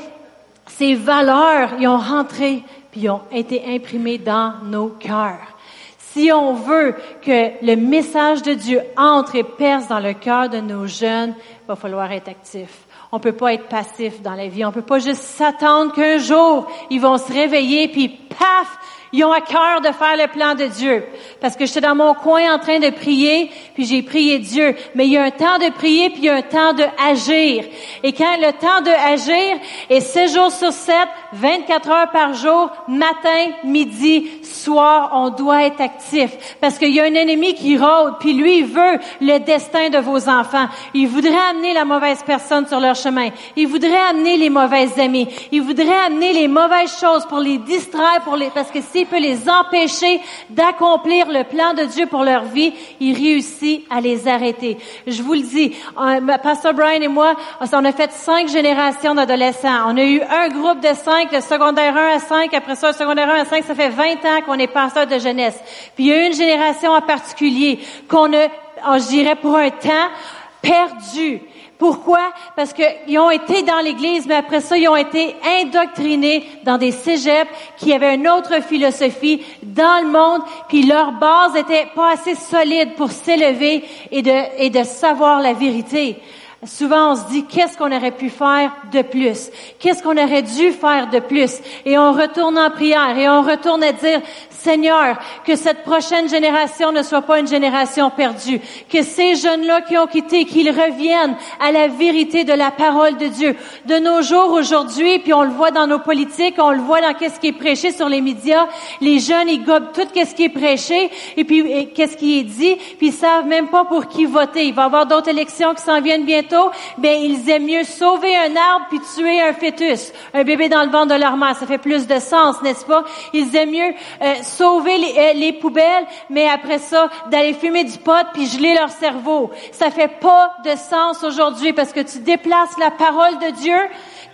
ces valeurs, ils ont rentré, puis ont été imprimées dans nos cœurs. Si on veut que le message de Dieu entre et perce dans le cœur de nos jeunes, il va falloir être actif. On peut pas être passif dans la vie. On peut pas juste s'attendre qu'un jour, ils vont se réveiller, puis paf, ils ont à cœur de faire le plan de Dieu. Parce que j'étais dans mon coin en train de prier, puis j'ai prié Dieu. Mais il y a un temps de prier, puis il y a un temps de agir. Et quand le temps de agir est 7 jours sur 7, 24 heures par jour, matin, midi, soir, on doit être actif. Parce qu'il y a un ennemi qui rôde, puis lui, il veut le destin de vos enfants. Il voudrait amener la mauvaise personne sur leur chemin. Il voudrait amener les mauvaises amies. Il voudrait amener les mauvaises choses pour les distraire, pour les, parce que s'il peut les empêcher d'accomplir le plan de Dieu pour leur vie, il réussit à les arrêter. Je vous le dis, euh, Pastor Brian et moi, on a fait cinq générations d'adolescents. On a eu un groupe de cinq, de secondaire 1 à 5, après ça, secondaire 1 à 5, ça fait 20 ans qu'on est pasteur de jeunesse. Puis il y a une génération en particulier qu'on a, oh, je dirais, pour un temps, perdu. Pourquoi? Parce qu'ils ont été dans l'Église, mais après ça, ils ont été indoctrinés dans des cégeps qui avaient une autre philosophie dans le monde, puis leur base était pas assez solide pour s'élever et de, et de savoir la vérité. Souvent, on se dit, qu'est-ce qu'on aurait pu faire de plus? Qu'est-ce qu'on aurait dû faire de plus? Et on retourne en prière et on retourne à dire, Seigneur, que cette prochaine génération ne soit pas une génération perdue. Que ces jeunes-là qui ont quitté, qu'ils reviennent à la vérité de la parole de Dieu. De nos jours aujourd'hui, puis on le voit dans nos politiques, on le voit dans qu'est-ce qui est prêché sur les médias, les jeunes, ils gobent tout qu'est-ce qui est prêché et puis qu'est-ce qui est dit, puis ils savent même pas pour qui voter. Il va y avoir d'autres élections qui s'en viennent bientôt. Ben, ils aiment mieux sauver un arbre puis tuer un fœtus, un bébé dans le ventre de leur mère. Ça fait plus de sens, n'est-ce pas? Ils aiment mieux euh, sauver les, euh, les, poubelles, mais après ça, d'aller fumer du pot puis geler leur cerveau. Ça fait pas de sens aujourd'hui parce que tu déplaces la parole de Dieu,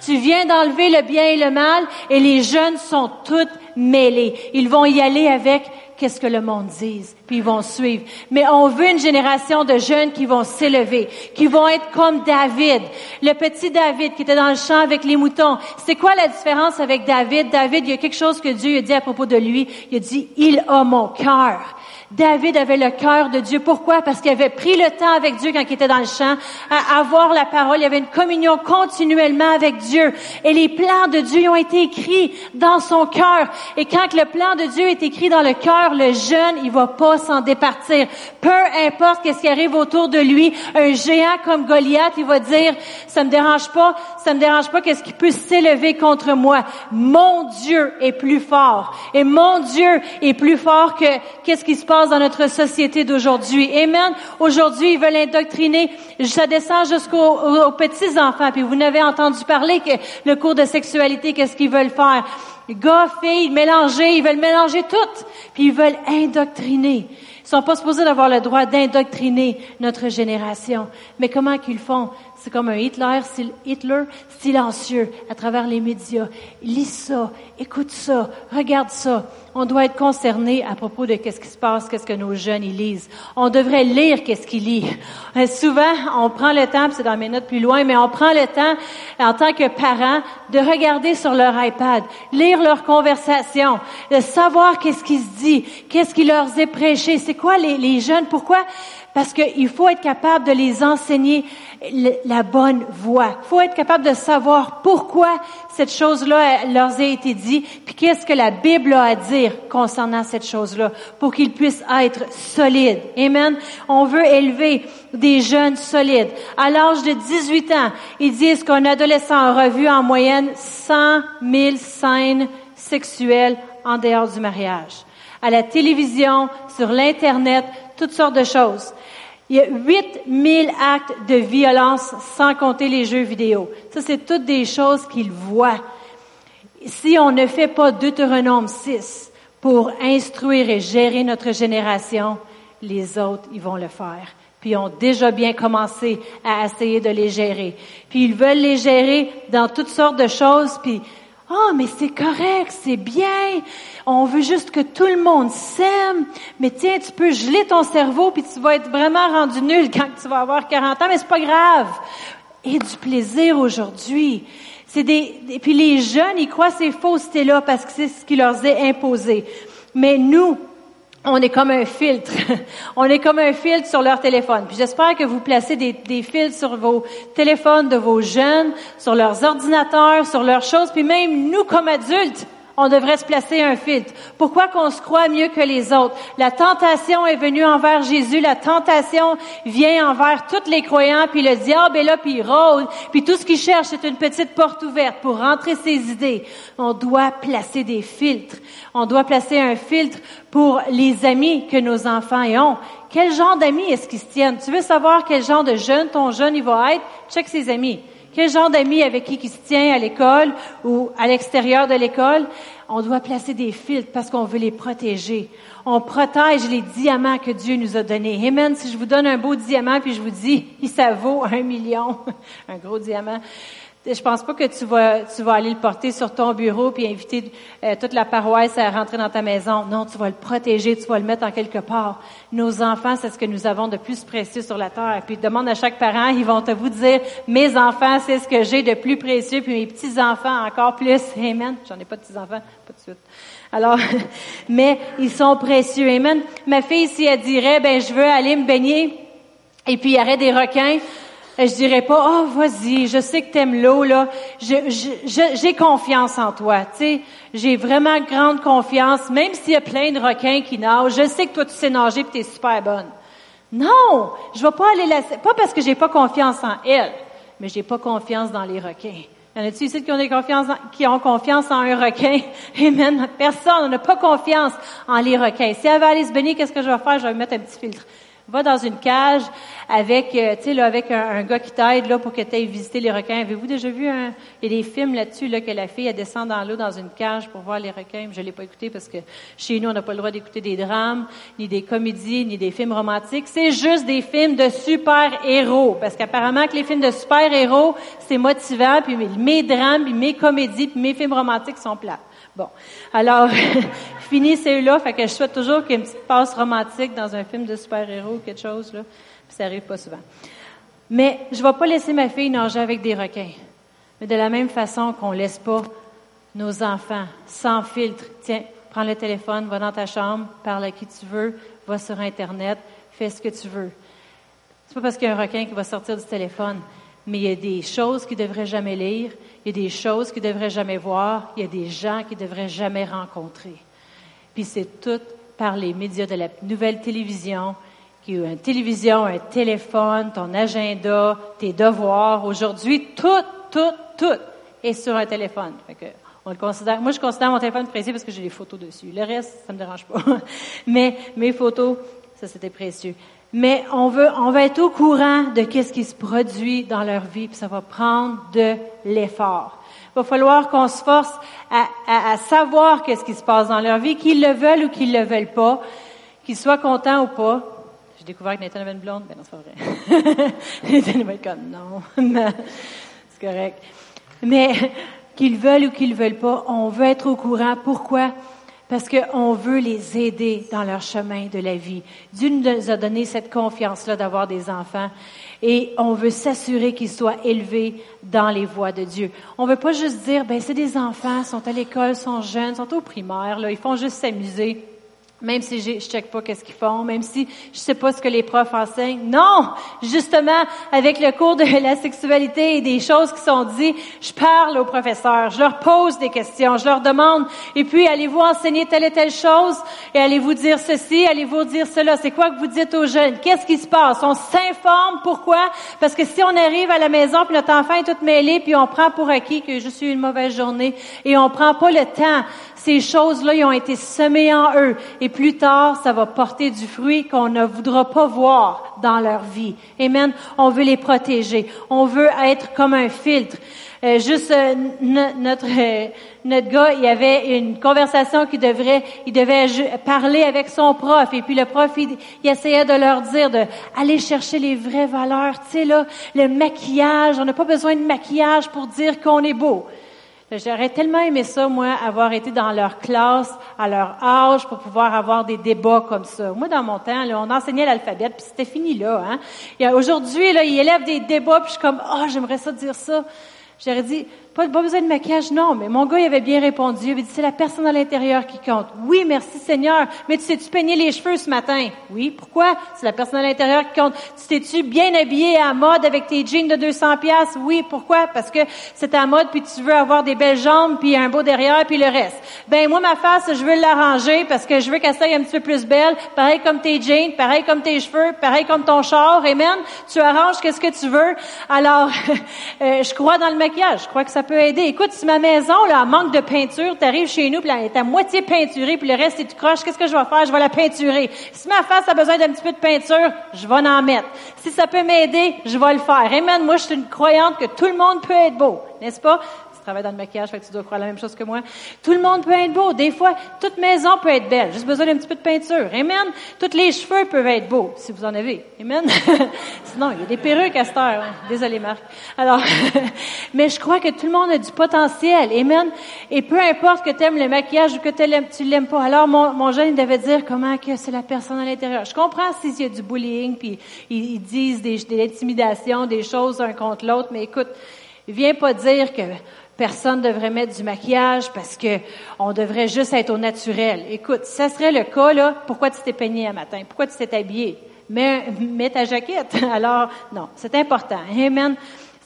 tu viens d'enlever le bien et le mal et les jeunes sont toutes mêlés. Ils vont y aller avec qu'est-ce que le monde dise, puis ils vont suivre. Mais on veut une génération de jeunes qui vont s'élever, qui vont être comme David, le petit David qui était dans le champ avec les moutons. C'est quoi la différence avec David? David, il y a quelque chose que Dieu a dit à propos de lui. Il a dit, il a mon cœur. David avait le cœur de Dieu. Pourquoi? Parce qu'il avait pris le temps avec Dieu quand il était dans le champ, à avoir la parole. Il avait une communion continuellement avec Dieu. Et les plans de Dieu ont été écrits dans son cœur. Et quand le plan de Dieu est écrit dans le cœur, le jeune, il va pas s'en départir. Peu importe qu'est-ce qui arrive autour de lui, un géant comme Goliath, il va dire, ça me dérange pas, ça me dérange pas qu'est-ce qui peut s'élever contre moi. Mon Dieu est plus fort. Et mon Dieu est plus fort que qu'est-ce qui se passe dans notre société d'aujourd'hui. Amen. Aujourd'hui, ils veulent indoctriner. Ça descend jusqu'aux petits-enfants. Puis vous n'avez entendu parler que le cours de sexualité, qu'est-ce qu'ils veulent faire? Gars, filles, mélanger, ils veulent mélanger tout. Puis ils veulent indoctriner. Ils sont pas supposés d'avoir le droit d'indoctriner notre génération. Mais comment qu'ils font? C'est comme un Hitler, Hitler silencieux à travers les médias. Lis ça, écoute ça, regarde ça. On doit être concerné à propos de qu'est-ce qui se passe, qu'est-ce que nos jeunes lisent. On devrait lire qu'est-ce qu'ils lisent. Euh, souvent, on prend le temps, c'est dans mes notes plus loin, mais on prend le temps en tant que parents de regarder sur leur iPad, lire leurs conversations, de savoir qu'est-ce qui se dit, qu'est-ce qui leur est prêché. C'est quoi les jeunes? Pourquoi? Parce qu'il faut être capable de les enseigner la bonne voie. Il faut être capable de savoir pourquoi cette chose-là leur a été dit, puis qu'est-ce que la Bible a à dire concernant cette chose-là, pour qu'ils puissent être solides. Amen. On veut élever des jeunes solides. À l'âge de 18 ans, ils disent qu'un adolescent a revu en moyenne 100 000 scènes sexuelles en dehors du mariage. À la télévision, sur l'Internet, toutes sortes de choses. Il y a 8000 actes de violence sans compter les jeux vidéo. Ça, c'est toutes des choses qu'ils voient. Si on ne fait pas Deutéronome 6 pour instruire et gérer notre génération, les autres, ils vont le faire. Puis ils ont déjà bien commencé à essayer de les gérer. Puis ils veulent les gérer dans toutes sortes de choses. Puis, oh, mais c'est correct, c'est bien on veut juste que tout le monde s'aime, mais tiens, tu peux geler ton cerveau puis tu vas être vraiment rendu nul quand tu vas avoir 40 ans, mais c'est pas grave. Et du plaisir aujourd'hui. C'est des, et puis les jeunes, ils croient ces faussetés-là parce que c'est ce qui leur est imposé. Mais nous, on est comme un filtre. on est comme un filtre sur leur téléphone. Puis j'espère que vous placez des, des, filtres sur vos téléphones de vos jeunes, sur leurs ordinateurs, sur leurs choses, puis même nous comme adultes on devrait se placer un filtre. Pourquoi qu'on se croit mieux que les autres? La tentation est venue envers Jésus, la tentation vient envers tous les croyants, puis le diable est là, puis il rôde, puis tout ce qu'il cherche, c'est une petite porte ouverte pour rentrer ses idées. On doit placer des filtres. On doit placer un filtre pour les amis que nos enfants ont. Quel genre d'amis est-ce qu'ils se tiennent? Tu veux savoir quel genre de jeune ton jeune il va être? Check ses amis. Quel genre d'amis avec qui il se tient à l'école ou à l'extérieur de l'école? On doit placer des filtres parce qu'on veut les protéger. On protège les diamants que Dieu nous a donnés. Amen. Si je vous donne un beau diamant puis je vous dis, ça vaut un million, un gros diamant, je pense pas que tu vas, tu vas aller le porter sur ton bureau puis inviter euh, toute la paroisse à rentrer dans ta maison. Non, tu vas le protéger, tu vas le mettre en quelque part. Nos enfants, c'est ce que nous avons de plus précieux sur la terre. Puis demande à chaque parent, ils vont te vous dire, mes enfants, c'est ce que j'ai de plus précieux, puis mes petits enfants encore plus. Amen. J'en ai pas de petits enfants, pas de suite. Alors, mais ils sont précieux. Amen. Ma fille, si elle dirait, ben je veux aller me baigner, et puis il y aurait des requins je dirais pas, oh, vas-y, je sais que t'aimes l'eau, là. j'ai confiance en toi, tu sais. J'ai vraiment grande confiance, même s'il y a plein de requins qui nagent. Je sais que toi, tu sais nager et t'es super bonne. Non! Je vais pas aller laisser, pas parce que j'ai pas confiance en elle, mais j'ai pas confiance dans les requins. Y en a-tu ici qui ont, des confiance qui ont confiance en un requin? Amen. Personne n'a pas confiance en les requins. Si elle va aller se baigner, qu'est-ce que je vais faire? Je vais mettre un petit filtre. Va dans une cage avec, euh, tu sais, avec un, gars qui t'aide là pour que tu ailles visiter les requins. Avez-vous déjà vu un, il y a des films là-dessus là que la fille elle descend dans l'eau dans une cage pour voir les requins. Je l'ai pas écouté parce que chez nous on n'a pas le droit d'écouter des drames, ni des comédies, ni des films romantiques. C'est juste des films de super héros parce qu'apparemment que les films de super héros c'est motivant puis mes drames, mes comédies, puis mes films romantiques sont plats. Bon, alors, fini là fait que je souhaite toujours qu'il y ait une petite passe romantique dans un film de super-héros, quelque chose, là, puis ça arrive pas souvent. Mais je vais pas laisser ma fille nager avec des requins. Mais de la même façon qu'on laisse pas nos enfants sans filtre. Tiens, prends le téléphone, va dans ta chambre, parle à qui tu veux, va sur Internet, fais ce que tu veux. C'est pas parce qu'il y a un requin qui va sortir du téléphone, mais il y a des choses qu'il devrait jamais lire, il y a des choses qu'ils ne devraient jamais voir, il y a des gens qu'ils ne devraient jamais rencontrer. Puis c'est tout par les médias de la nouvelle télévision, qui une télévision, un téléphone, ton agenda, tes devoirs. Aujourd'hui, tout, tout, tout est sur un téléphone. on le considère, moi, je considère mon téléphone précieux parce que j'ai des photos dessus. Le reste, ça me dérange pas. Mais mes photos, ça, c'était précieux mais on veut, on va être au courant de qu'est-ce qui se produit dans leur vie, puis ça va prendre de l'effort. Il va falloir qu'on se force à, à, savoir qu'est-ce qui se passe dans leur vie, qu'ils le veulent ou qu'ils le veulent pas, qu'ils soient contents ou pas. Je découvert que Nathan avait une blonde. Ben non, c'est pas vrai. Nathan va être comme, non, c'est correct. Mais qu'ils veulent ou qu'ils veulent pas, on veut être au courant. Pourquoi? Parce qu'on veut les aider dans leur chemin de la vie. Dieu nous a donné cette confiance-là d'avoir des enfants et on veut s'assurer qu'ils soient élevés dans les voies de Dieu. On veut pas juste dire, ben c'est des enfants, sont à l'école, sont jeunes, sont au primaire, là, ils font juste s'amuser. Même si je, je check pas qu'est-ce qu'ils font, même si je sais pas ce que les profs enseignent. Non! Justement, avec le cours de la sexualité et des choses qui sont dites, je parle aux professeurs, je leur pose des questions, je leur demande, et puis allez-vous enseigner telle et telle chose, et allez-vous dire ceci, allez-vous dire cela? C'est quoi que vous dites aux jeunes? Qu'est-ce qui se passe? On s'informe. Pourquoi? Parce que si on arrive à la maison, puis notre enfant est tout mêlé, puis on prend pour acquis que je suis une mauvaise journée, et on prend pas le temps ces choses-là, ils ont été semées en eux. Et plus tard, ça va porter du fruit qu'on ne voudra pas voir dans leur vie. Amen. On veut les protéger. On veut être comme un filtre. Euh, juste euh, notre euh, notre gars, il y avait une conversation qui devrait, il devait parler avec son prof, et puis le prof, il, il essayait de leur dire de aller chercher les vraies valeurs. Tu sais là, le maquillage, on n'a pas besoin de maquillage pour dire qu'on est beau. J'aurais tellement aimé ça, moi, avoir été dans leur classe, à leur âge, pour pouvoir avoir des débats comme ça. Moi, dans mon temps, là, on enseignait l'alphabet, puis c'était fini là. Hein? Aujourd'hui, là, ils élèvent des débats, puis je suis comme, oh, j'aimerais ça dire ça. J'aurais dit, pas, besoin de maquillage, non. Mais mon gars, il avait bien répondu. Il avait dit, c'est la personne à l'intérieur qui compte. Oui, merci Seigneur. Mais tu t'es-tu peigné les cheveux ce matin? Oui. Pourquoi? C'est la personne à l'intérieur qui compte. Tu t'es-tu bien habillé à mode avec tes jeans de 200 pièces? Oui. Pourquoi? Parce que c'est à mode puis tu veux avoir des belles jambes puis un beau derrière puis le reste. Ben, moi, ma face, je veux l'arranger parce que je veux qu'elle soit un petit peu plus belle. Pareil comme tes jeans, pareil comme tes cheveux, pareil comme ton char. Amen. Tu arranges qu'est-ce que tu veux? Alors, euh, je crois dans le maquillage. Je crois que ça peut aider. Écoute, si ma maison là manque de peinture, tu arrives chez nous, puis elle est à moitié peinturée, puis le reste est tout croche, qu'est-ce que je vais faire? Je vais la peinturer. Si ma face a besoin d'un petit peu de peinture, je vais en mettre. Si ça peut m'aider, je vais le faire. Amen. Moi, je suis une croyante que tout le monde peut être beau, n'est-ce pas? Travaille dans le maquillage, fait que tu dois croire la même chose que moi. Tout le monde peut être beau. Des fois, toute maison peut être belle. Juste besoin d'un petit peu de peinture. Amen. Tous les cheveux peuvent être beaux, si vous en avez. Amen. Sinon, il y a des perruques à cette heure. Désolé, Marc. Alors, mais je crois que tout le monde a du potentiel. Amen. Et peu importe que tu aimes le maquillage ou que tu l'aimes pas. Alors, mon, mon jeune, il devait dire comment que c'est la personne à l'intérieur. Je comprends s'il y a du bullying, puis ils, disent des intimidations, des choses un contre l'autre, mais écoute, viens pas dire que personne devrait mettre du maquillage parce que on devrait juste être au naturel. Écoute, ça serait le cas, là, pourquoi tu t'es peigné un matin? Pourquoi tu t'es habillé? Mets, mets ta jaquette. Alors, non, c'est important. Amen.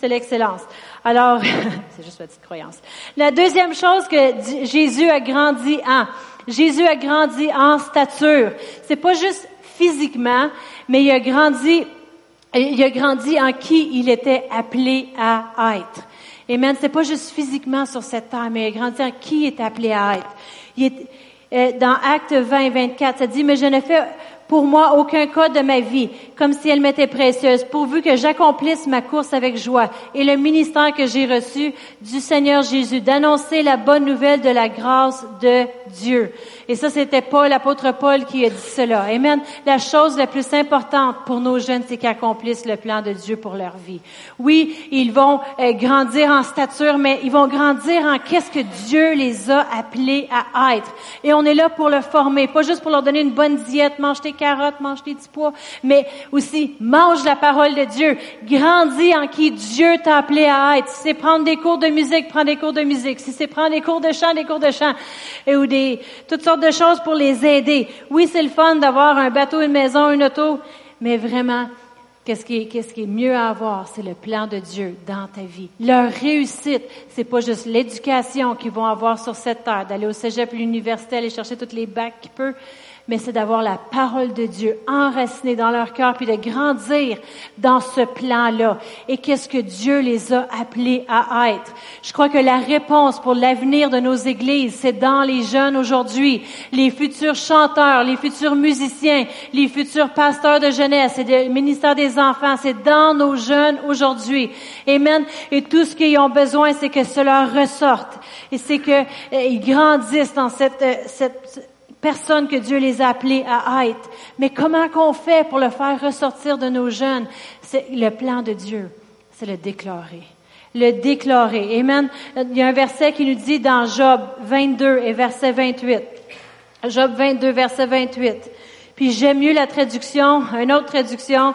C'est l'excellence. Alors, c'est juste ma petite croyance. La deuxième chose que Jésus a grandi en, Jésus a grandi en stature. C'est pas juste physiquement, mais il a grandi, il a grandi en qui il était appelé à être. Amen. C'est pas juste physiquement sur cette terre, mais grandir qui est appelé à être. Il est, euh, dans Acte 20, 24, ça dit, mais je ne fais pour moi aucun cas de ma vie, comme si elle m'était précieuse, pourvu que j'accomplisse ma course avec joie et le ministère que j'ai reçu du Seigneur Jésus, d'annoncer la bonne nouvelle de la grâce de Dieu. Et ça, c'était Paul, l'apôtre Paul, qui a dit cela. Amen. La chose la plus importante pour nos jeunes, c'est qu'ils accomplissent le plan de Dieu pour leur vie. Oui, ils vont euh, grandir en stature, mais ils vont grandir en qu'est-ce que Dieu les a appelés à être. Et on est là pour le former, pas juste pour leur donner une bonne diète, mange tes carottes, mange tes petits pois, mais aussi mange la parole de Dieu. Grandis en qui Dieu t'a appelé à être. Si c'est prendre des cours de musique, prends des cours de musique. Si c'est prendre des cours de chant, des cours de chant. Et, ou des, toutes sortes de choses pour les aider. Oui, c'est le fun d'avoir un bateau, une maison, une auto, mais vraiment, Qu'est-ce qui, qu'est-ce qui est mieux à avoir? C'est le plan de Dieu dans ta vie. Leur réussite, c'est pas juste l'éducation qu'ils vont avoir sur cette terre, d'aller au cégep, l'université, aller chercher toutes les bacs qu'ils peuvent, mais c'est d'avoir la parole de Dieu enracinée dans leur cœur, puis de grandir dans ce plan-là. Et qu'est-ce que Dieu les a appelés à être? Je crois que la réponse pour l'avenir de nos églises, c'est dans les jeunes aujourd'hui, les futurs chanteurs, les futurs musiciens, les futurs pasteurs de jeunesse et le ministère des enfants, c'est dans nos jeunes aujourd'hui. Amen. Et tout ce qu'ils ont besoin, c'est que cela ressorte. Et c'est qu'ils euh, grandissent dans cette, euh, cette personnes que Dieu les a appelés à être. Mais comment qu'on fait pour le faire ressortir de nos jeunes? C'est le plan de Dieu, c'est le déclarer. Le déclarer. Amen. Il y a un verset qui nous dit dans Job 22 et verset 28. Job 22, verset 28. Puis j'aime mieux la traduction, une autre traduction,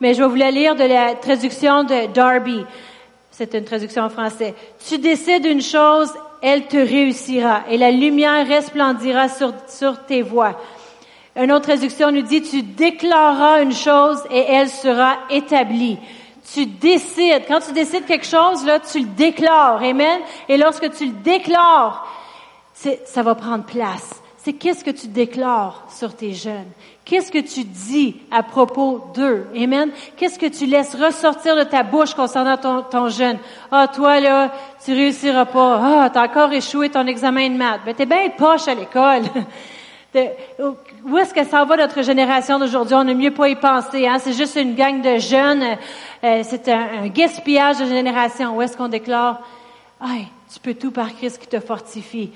mais je vais vous la lire de la traduction de Darby. C'est une traduction en français. Tu décides une chose, elle te réussira, et la lumière resplendira sur, sur tes voies. Une autre traduction nous dit, tu déclareras une chose et elle sera établie. Tu décides. Quand tu décides quelque chose, là, tu le déclares. Amen? Et lorsque tu le déclares, ça va prendre place. C'est qu'est-ce que tu déclares sur tes jeunes? Qu'est-ce que tu dis à propos d'eux? Amen? Qu'est-ce que tu laisses ressortir de ta bouche concernant ton, jeune? Ah, toi, là, tu réussiras pas. Ah, t'as encore échoué ton examen de maths. Ben, t'es bien poche à l'école. Où est-ce que ça va notre génération d'aujourd'hui? On ne mieux pas y penser. Hein? C'est juste une gang de jeunes. Euh, c'est un, gaspillage de génération. Où est-ce qu'on déclare, hey, tu peux tout par Christ qui te fortifie.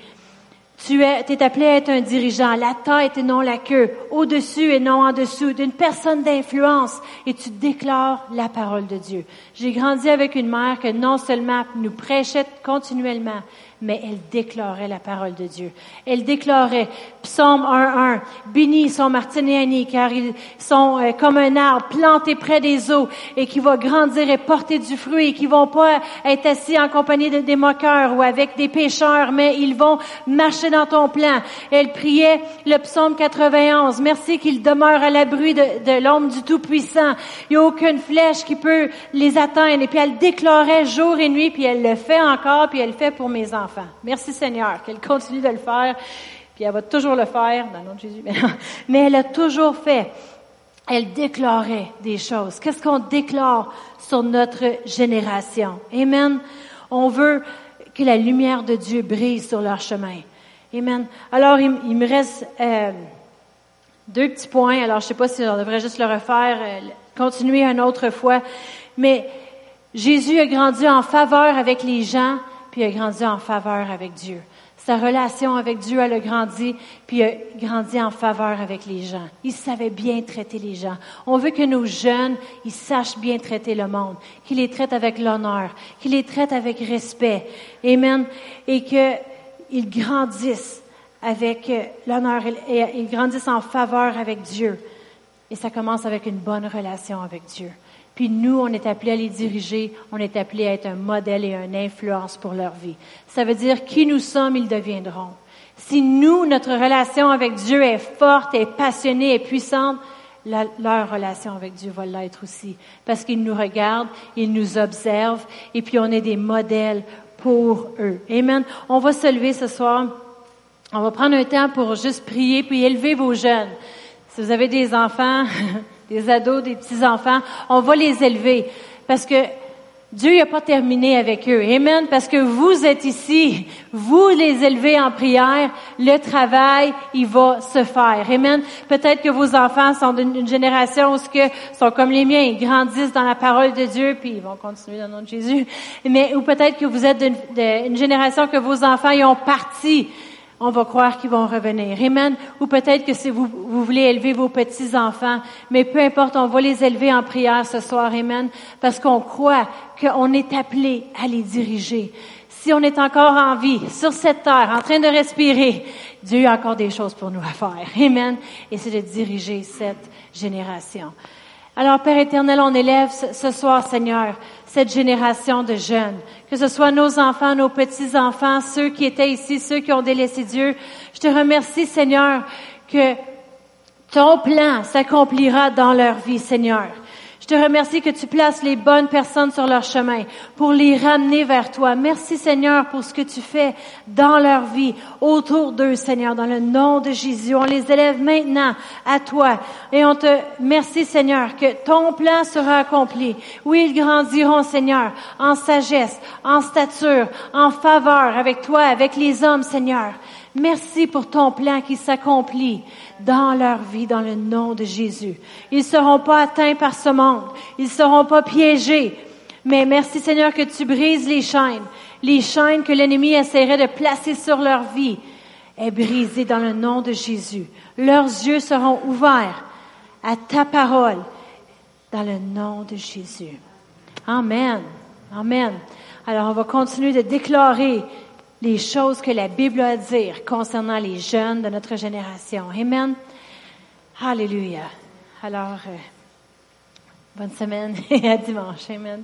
Tu es, es appelé à être un dirigeant, la tête et non la queue, au-dessus et non en dessous, d'une personne d'influence, et tu déclares la parole de Dieu. J'ai grandi avec une mère que non seulement nous prêchait continuellement, mais elle déclarait la parole de Dieu. Elle déclarait, psaume 1.1, bénis sont Martiniani, car ils sont euh, comme un arbre planté près des eaux et qui va grandir et porter du fruit, et qui vont pas être assis en compagnie de, des moqueurs ou avec des pécheurs, mais ils vont marcher dans ton plan. Elle priait le psaume 91, merci qu'ils demeurent à l'abri de, de l'ombre du Tout-Puissant. Il n'y a aucune flèche qui peut les atteindre. Et puis elle déclarait jour et nuit, puis elle le fait encore, puis elle le fait pour mes enfants. Merci Seigneur qu'elle continue de le faire, puis elle va toujours le faire dans le nom de Jésus. Mais elle a toujours fait. Elle déclarait des choses. Qu'est-ce qu'on déclare sur notre génération? Amen. On veut que la lumière de Dieu brille sur leur chemin. Amen. Alors, il, me reste euh, deux petits points. Alors, je sais pas si on devrait juste le refaire, euh, continuer une autre fois. Mais Jésus a grandi en faveur avec les gens puis il a grandi en faveur avec Dieu. Sa relation avec Dieu, elle a grandi, puis il a grandi en faveur avec les gens. Il savait bien traiter les gens. On veut que nos jeunes, ils sachent bien traiter le monde, qu'ils les traitent avec l'honneur, qu'ils les traitent avec respect. Amen. Et qu'ils grandissent avec l'honneur et ils grandissent en faveur avec Dieu. Et ça commence avec une bonne relation avec Dieu. Puis nous, on est appelés à les diriger, on est appelés à être un modèle et une influence pour leur vie. Ça veut dire qui nous sommes, ils deviendront. Si nous, notre relation avec Dieu est forte, est passionnée, est puissante, leur relation avec Dieu va l'être aussi. Parce qu'ils nous regardent, ils nous observent, et puis on est des modèles pour eux. Amen. On va se lever ce soir. On va prendre un temps pour juste prier, puis élever vos jeunes. Si vous avez des enfants, des ados, des petits-enfants, on va les élever parce que Dieu n'a pas terminé avec eux. Amen. Parce que vous êtes ici, vous les élevez en prière, le travail, il va se faire. Amen. Peut-être que vos enfants sont d'une génération où ce que sont comme les miens, ils grandissent dans la parole de Dieu, puis ils vont continuer dans le nom de Jésus. Mais ou peut-être que vous êtes d'une génération que vos enfants y ont parti on va croire qu'ils vont revenir. Amen. Ou peut-être que si vous, vous voulez élever vos petits-enfants, mais peu importe, on va les élever en prière ce soir. Amen. Parce qu'on croit qu'on est appelé à les diriger. Si on est encore en vie, sur cette terre, en train de respirer, Dieu a encore des choses pour nous à faire. Amen. Et c'est de diriger cette génération. Alors, Père éternel, on élève ce soir, Seigneur, cette génération de jeunes, que ce soit nos enfants, nos petits-enfants, ceux qui étaient ici, ceux qui ont délaissé Dieu. Je te remercie, Seigneur, que ton plan s'accomplira dans leur vie, Seigneur. Je te remercie que tu places les bonnes personnes sur leur chemin pour les ramener vers toi. Merci Seigneur pour ce que tu fais dans leur vie, autour d'eux Seigneur, dans le nom de Jésus. On les élève maintenant à toi et on te merci Seigneur que ton plan sera accompli. Oui, ils grandiront Seigneur en sagesse, en stature, en faveur avec toi, avec les hommes Seigneur. Merci pour ton plan qui s'accomplit dans leur vie dans le nom de Jésus. Ils ne seront pas atteints par ce monde. Ils ne seront pas piégés. Mais merci Seigneur que tu brises les chaînes, les chaînes que l'ennemi essaierait de placer sur leur vie. est brisé dans le nom de Jésus. Leurs yeux seront ouverts à ta parole dans le nom de Jésus. Amen. Amen. Alors, on va continuer de déclarer les choses que la Bible a à dire concernant les jeunes de notre génération. Amen. Alléluia. Alors, euh, bonne semaine et à dimanche. Amen.